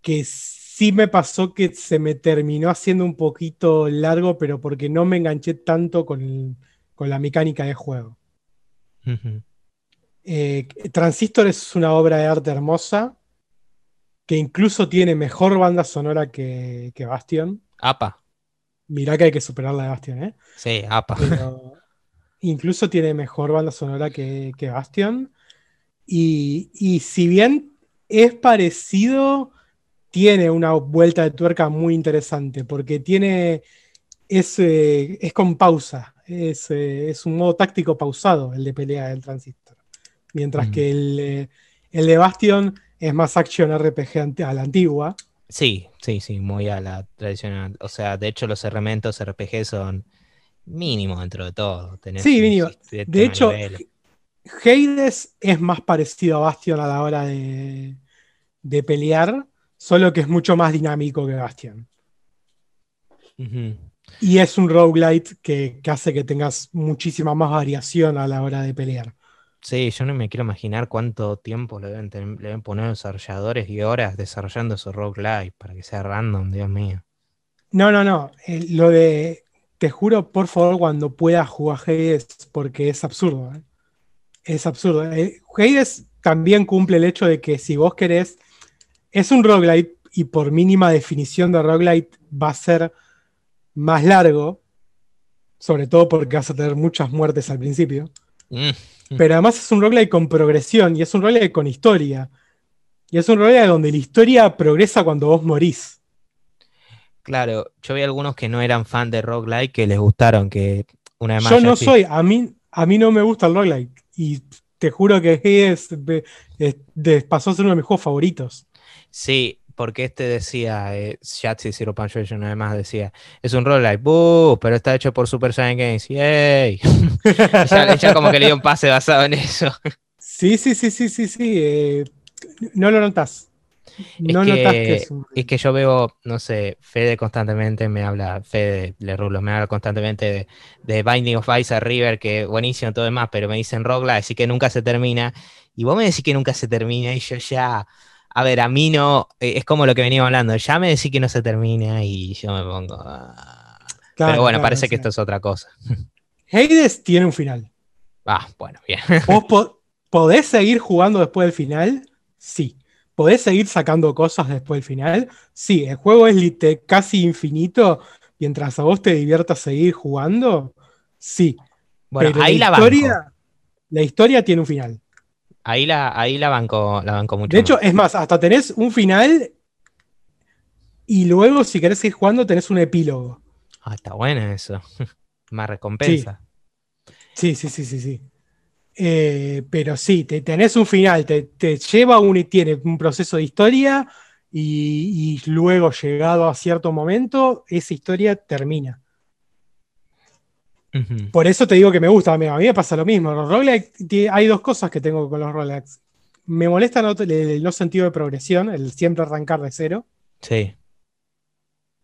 que sí me pasó que se me terminó haciendo un poquito largo, pero porque no me enganché tanto con, con la mecánica de juego. Eh, Transistor es una obra de arte hermosa, que incluso tiene mejor banda sonora que, que Bastion. APA. Mirá que hay que superar la de Bastion, ¿eh? Sí, APA. Pero incluso tiene mejor banda sonora que, que Bastion. Y, y si bien es parecido, tiene una vuelta de tuerca muy interesante, porque tiene. Es, eh, es con pausa. Es, eh, es un modo táctico pausado el de pelea del Transistor. Mientras Mm. que el, eh, el de Bastion es más action RPG a la antigua. Sí, sí, sí, muy a la tradicional. O sea, de hecho los elementos RPG son mínimos dentro de todo. Tenés Sí, mínimo. De hecho, nivel. Hades es más parecido a Bastion a la hora de, de pelear, solo que es mucho más dinámico que Bastion. Y es un roguelite que, que hace que tengas muchísima más variación a la hora de pelear. Sí, yo no me quiero imaginar cuánto tiempo le deben, ten- le deben poner los desarrolladores y horas desarrollando esos roguelike para que sea random, Dios mío. No, no, no. eh, lo de. Te juro, por favor, cuando puedas jugar Hades, porque es absurdo. ¿eh? Es absurdo. Eh, Hades también cumple el hecho de que si vos querés. Es un roguelite y por mínima definición de roguelite va a ser más largo. Sobre todo porque vas a tener muchas muertes al principio. Mm, Pero además es un roguelike con progresión y es un roguelike con historia. Y es un roguelike donde la historia progresa cuando vos morís. Claro, yo vi algunos que no eran fan de roguelike que les gustaron, que una vez más Yo no sí- soy, a mí, a mí no me gusta el roguelike. Y te juro que es, es- es- pasó a ser uno de mis juegos favoritos. Sí, porque este decía, eh, Yahtzee Zero Punctuation además decía, es un roguelike, ¡buh! pero está hecho por Super Saiyan Games, ¡yay! Ya como que le dio un pase basado en eso. Sí, sí, sí, sí, sí, sí. eh, no lo notas. No que- notas que es un. Es que yo veo, no sé, Fede constantemente me habla, Fede Lerulo me habla constantemente de, de Binding of Isaac River, que buenísimo todo demás, pero me dicen roguelike, así que nunca se termina. Y vos me decís que nunca se termina y yo ya, a ver, a mí no, eh, es como lo que veníamos hablando, ya me decís que no se termina y yo me pongo... ah. Claro, pero bueno, claro, parece que esto es otra cosa. Hades tiene un final. Ah, bueno, bien. ¿Vos po- podés seguir jugando después del final? Sí. ¿Podés seguir sacando cosas después del final? Sí. El juego es casi infinito. Mientras a vos te diviertas seguir jugando, sí. Bueno, Pero ahí la, historia, banco. la historia tiene un final. Ahí la, ahí la banco, la banco mucho. De hecho, más. es más, hasta tenés un final y luego, si querés seguir jugando, tenés un epílogo. Ah, está bueno eso. Más recompensa. Sí, sí, sí, sí, sí. Eh, pero sí, te, tenés un final, te, te lleva un, tiene un proceso de historia y, y luego, llegado a cierto momento, esa historia termina. Por eso te digo que me gusta, a mí, a mí me pasa lo mismo. Los hay dos cosas que tengo con los roguelikes. Me molesta no, el, el no sentido de progresión, el siempre arrancar de cero, Sí.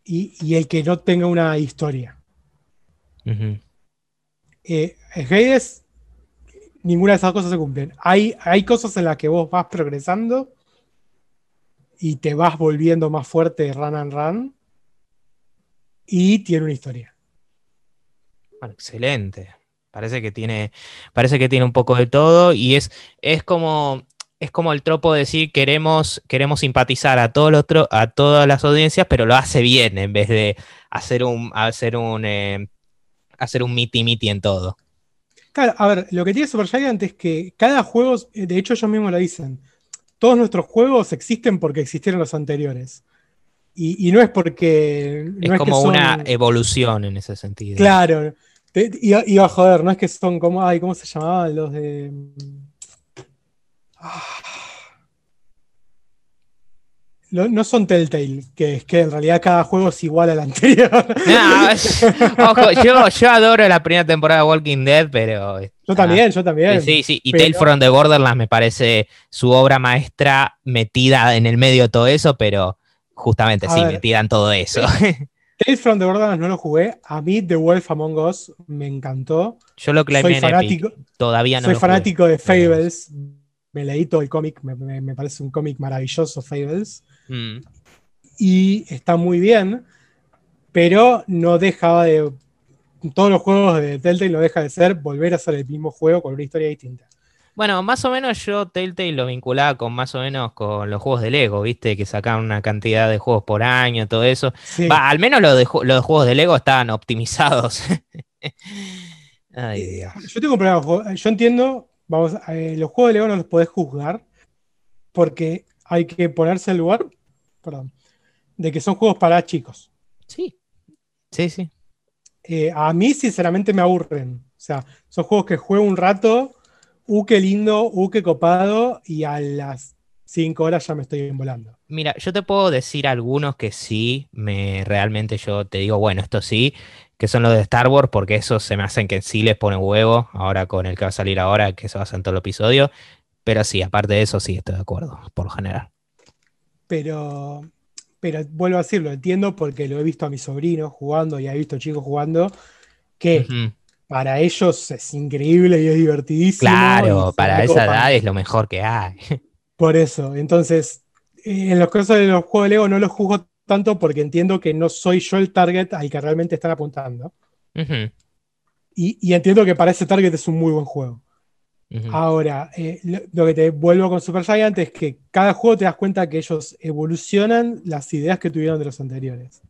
y, y el que no tenga una historia. Ujú. Eh, en Hades, ninguna de esas cosas se cumplen. Hay, hay cosas en las que vos vas progresando y te vas volviendo más fuerte run and run. Y tiene una historia. Bueno, excelente. Parece que tiene, parece que tiene un poco de todo y es, es como, es como el tropo de decir queremos, queremos simpatizar a, todos los a todas las audiencias, pero lo hace bien en vez de hacer un, hacer un, eh, hacer un miti miti en todo. Claro, a ver, lo que tiene Supergiant es que cada juego, eh, de hecho ellos mismos lo dicen, todos nuestros juegos existen porque existieron los anteriores. Y, no es porque... es, como una evolución en ese sentido. Claro. Y a joder, no es que son como, ay, ¿cómo se llamaban los de... No, son Telltale, que es que en realidad cada juego es igual al anterior. ojo, yo, adoro la primera temporada de Walking Dead, pero. Yo también, yo también. Sí, sí, y Tale from the Borderlands me parece su obra maestra metida en el medio de todo eso, pero justamente sí, metida en todo eso. Tales from the Borderlands no lo jugué. A mí The Wolf Among Us me encantó. Yo lo claimé soy fanático, Todavía no Soy fanático de Fables me leí todo el cómic, me, parece un cómic maravilloso, Fables. Mm. Y está muy bien, pero no deja de. Todos los juegos de Telltale no deja de ser volver a ser el mismo juego con una historia distinta. Bueno, más o menos yo Telltale lo vinculaba con más o menos con los juegos de Lego, ¿viste? Que sacaban una cantidad de juegos por año, todo eso. al menos los de, los juegos de Lego estaban optimizados. Eh, yo tengo un problema. Yo entiendo vamos, eh, los juegos de Lego no los podés juzgar porque hay que ponerse al lugar, perdón, de que son juegos para chicos. Sí, sí, sí. Eh, a mí, sinceramente, me aburren. O sea, son juegos que juego un rato, uh, qué lindo, uh, qué copado, y a las 5 horas ya me estoy volando. Mira, yo te puedo decir algunos que sí, me realmente yo te digo, bueno, esto sí, que son los de Star Wars, porque esos se me hacen que sí les pone huevo, ahora con el que va a salir ahora, que se basa en todo el episodio. Pero sí, aparte de eso, sí estoy de acuerdo, por lo general. Pero, pero vuelvo a decirlo, entiendo porque lo he visto a mis sobrinos jugando y he visto chicos jugando, que para ellos es increíble y es divertidísimo. Claro, para esa edad es lo mejor que hay. Por eso, entonces, eh, en los casos de los juegos de Lego no los juzgo tanto porque entiendo que no soy yo el target al que realmente están apuntando. y, entiendo que para ese target es un muy buen juego. Ahora, eh, lo, que te vuelvo con Super Giant es que cada juego te das cuenta que ellos evolucionan las ideas que tuvieron de los anteriores.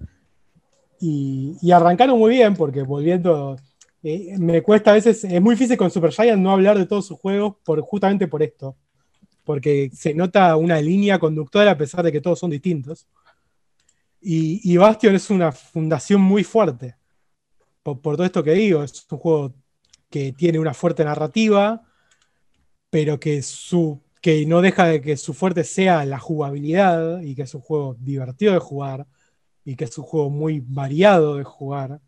Y, arrancaron muy bien porque volviendo, eh, me cuesta a veces, es muy difícil con Super Giant no hablar de todos sus juegos por, justamente por esto. Porque se nota una línea conductora a pesar de que todos son distintos. Y, Bastion es una fundación muy fuerte. Por, todo esto que digo, es un juego que tiene una fuerte narrativa, pero que, su, que no deja de que su fuerte sea la jugabilidad y que es un juego divertido de jugar y que es un juego muy variado de jugar,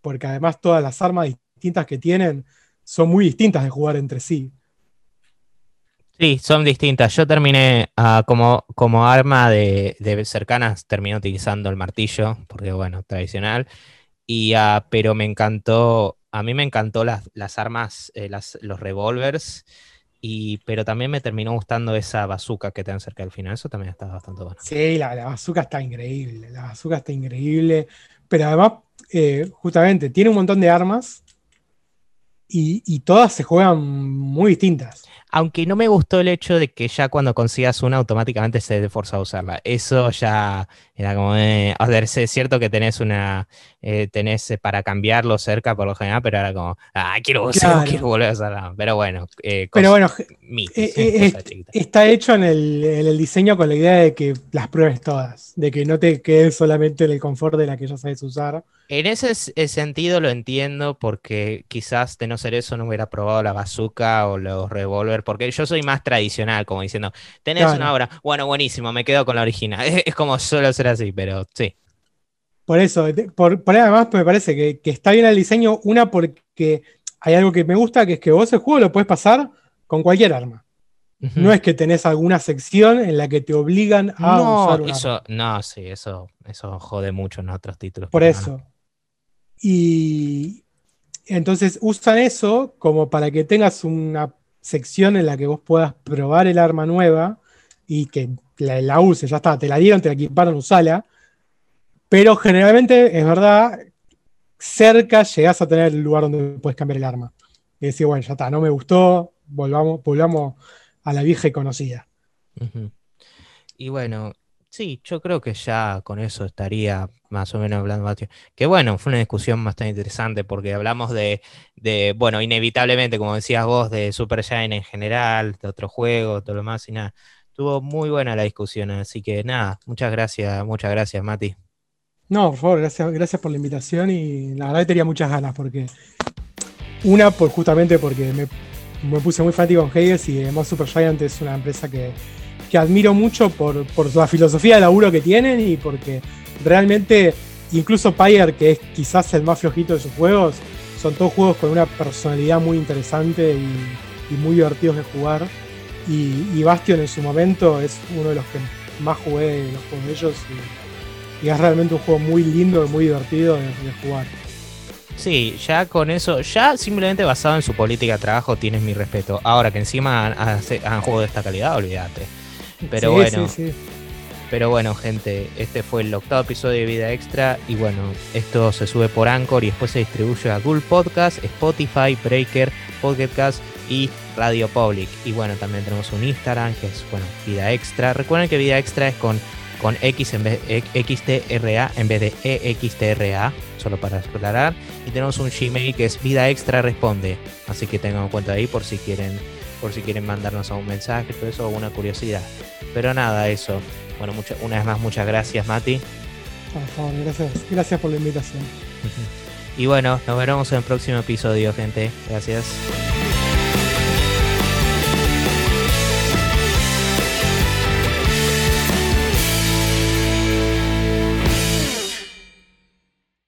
porque además todas las armas distintas que tienen son muy distintas de jugar entre sí. Sí, son distintas. Yo terminé ah, como, como arma de, cercanas, terminé utilizando el martillo, porque bueno, tradicional. Y, uh, pero me encantó, a mí me encantó las, las armas, eh, los revólvers, pero también me terminó gustando esa bazooka que te dan cerca del final. Eso también está bastante bueno. Sí, la, la bazooka está increíble. La bazooka está increíble. Pero además, eh, justamente, tiene un montón de armas y todas se juegan muy distintas. Aunque no me gustó el hecho de que ya cuando consigas una automáticamente se dé fuerza a usarla. Eso ya era como de, a ver, es cierto que tenés una, eh, tenés eh, para cambiarlo cerca por lo general, pero era como, ah, quiero, usar, quiero volver a usarla. Pero bueno, eh, pero bueno, está hecho en el, en el, diseño con la idea de que las pruebes todas, de que no te quedes solamente en el confort de la que ya sabes usar. En ese sentido lo entiendo porque quizás de no ser eso no hubiera probado la bazooka o los porque yo soy más tradicional, como diciendo, tenés una obra, bueno, buenísimo, me quedo con la original. Es, como suelo ser así, pero sí. Por eso, por, además me parece que, está bien el diseño, una porque hay algo que me gusta, que es que vos el juego lo puedes pasar con cualquier arma. No es que tenés alguna sección en la que te obligan a usar una eso, No, sí, eso, eso jode mucho en otros títulos. Por eso. Y entonces usan eso como para que tengas una sección en la que vos puedas probar el arma nueva y que la, uses, ya está, te la dieron, te la equiparon, usala. Pero generalmente, es verdad, cerca llegás a tener el lugar donde puedes cambiar el arma. Y decir, bueno, ya está, no me gustó, volvamos, volvamos a la vieja y conocida. Y bueno, sí, yo creo que ya con eso estaría más o menos hablando. Que bueno, fue una discusión bastante interesante porque hablamos de, de bueno, inevitablemente, como decías vos, de Super Giant en general, de otros juegos, todo lo más y nada. Estuvo muy buena la discusión, así que nada, muchas gracias, muchas gracias, Mati. No, por favor, gracias, gracias por la invitación y la verdad que tenía muchas ganas porque una, pues justamente porque me, puse muy fanático con Hades y además Super Giant es una empresa que, admiro mucho por, por la filosofía de laburo que tienen y porque realmente incluso Pyre, que es quizás el más flojito de sus juegos, son todos juegos con una personalidad muy interesante y, muy divertidos de jugar. Y, Bastion en su momento es uno de los que más jugué de los juegos de ellos y, es realmente un juego muy lindo y muy divertido de, jugar. Sí, ya con eso, ya simplemente basado en su política de trabajo tienes mi respeto. Ahora que encima han, juego de esta calidad, olvídate. Pero bueno. Sí, sí. Pero bueno, gente, este fue el octavo episodio de Vida Extra. Y bueno, esto se sube por Anchor y después se distribuye a Google Podcast, Spotify, Breaker, Podcast y Radio Public. Y bueno, también tenemos un Instagram que es, bueno, Vida Extra. Recuerden que Vida Extra es con, con X en vez de XTRA en vez de EXTRA, solo para aclarar. Y tenemos un Gmail que es Vida Extra Responde. Así que tengan en cuenta ahí por si quieren por si quieren mandarnos un mensaje, todo eso, alguna curiosidad. Pero nada, eso. Bueno, una vez más, muchas gracias, Mati. Por favor, gracias. Gracias por la invitación. y bueno, nos veremos en el próximo episodio, gente. Gracias.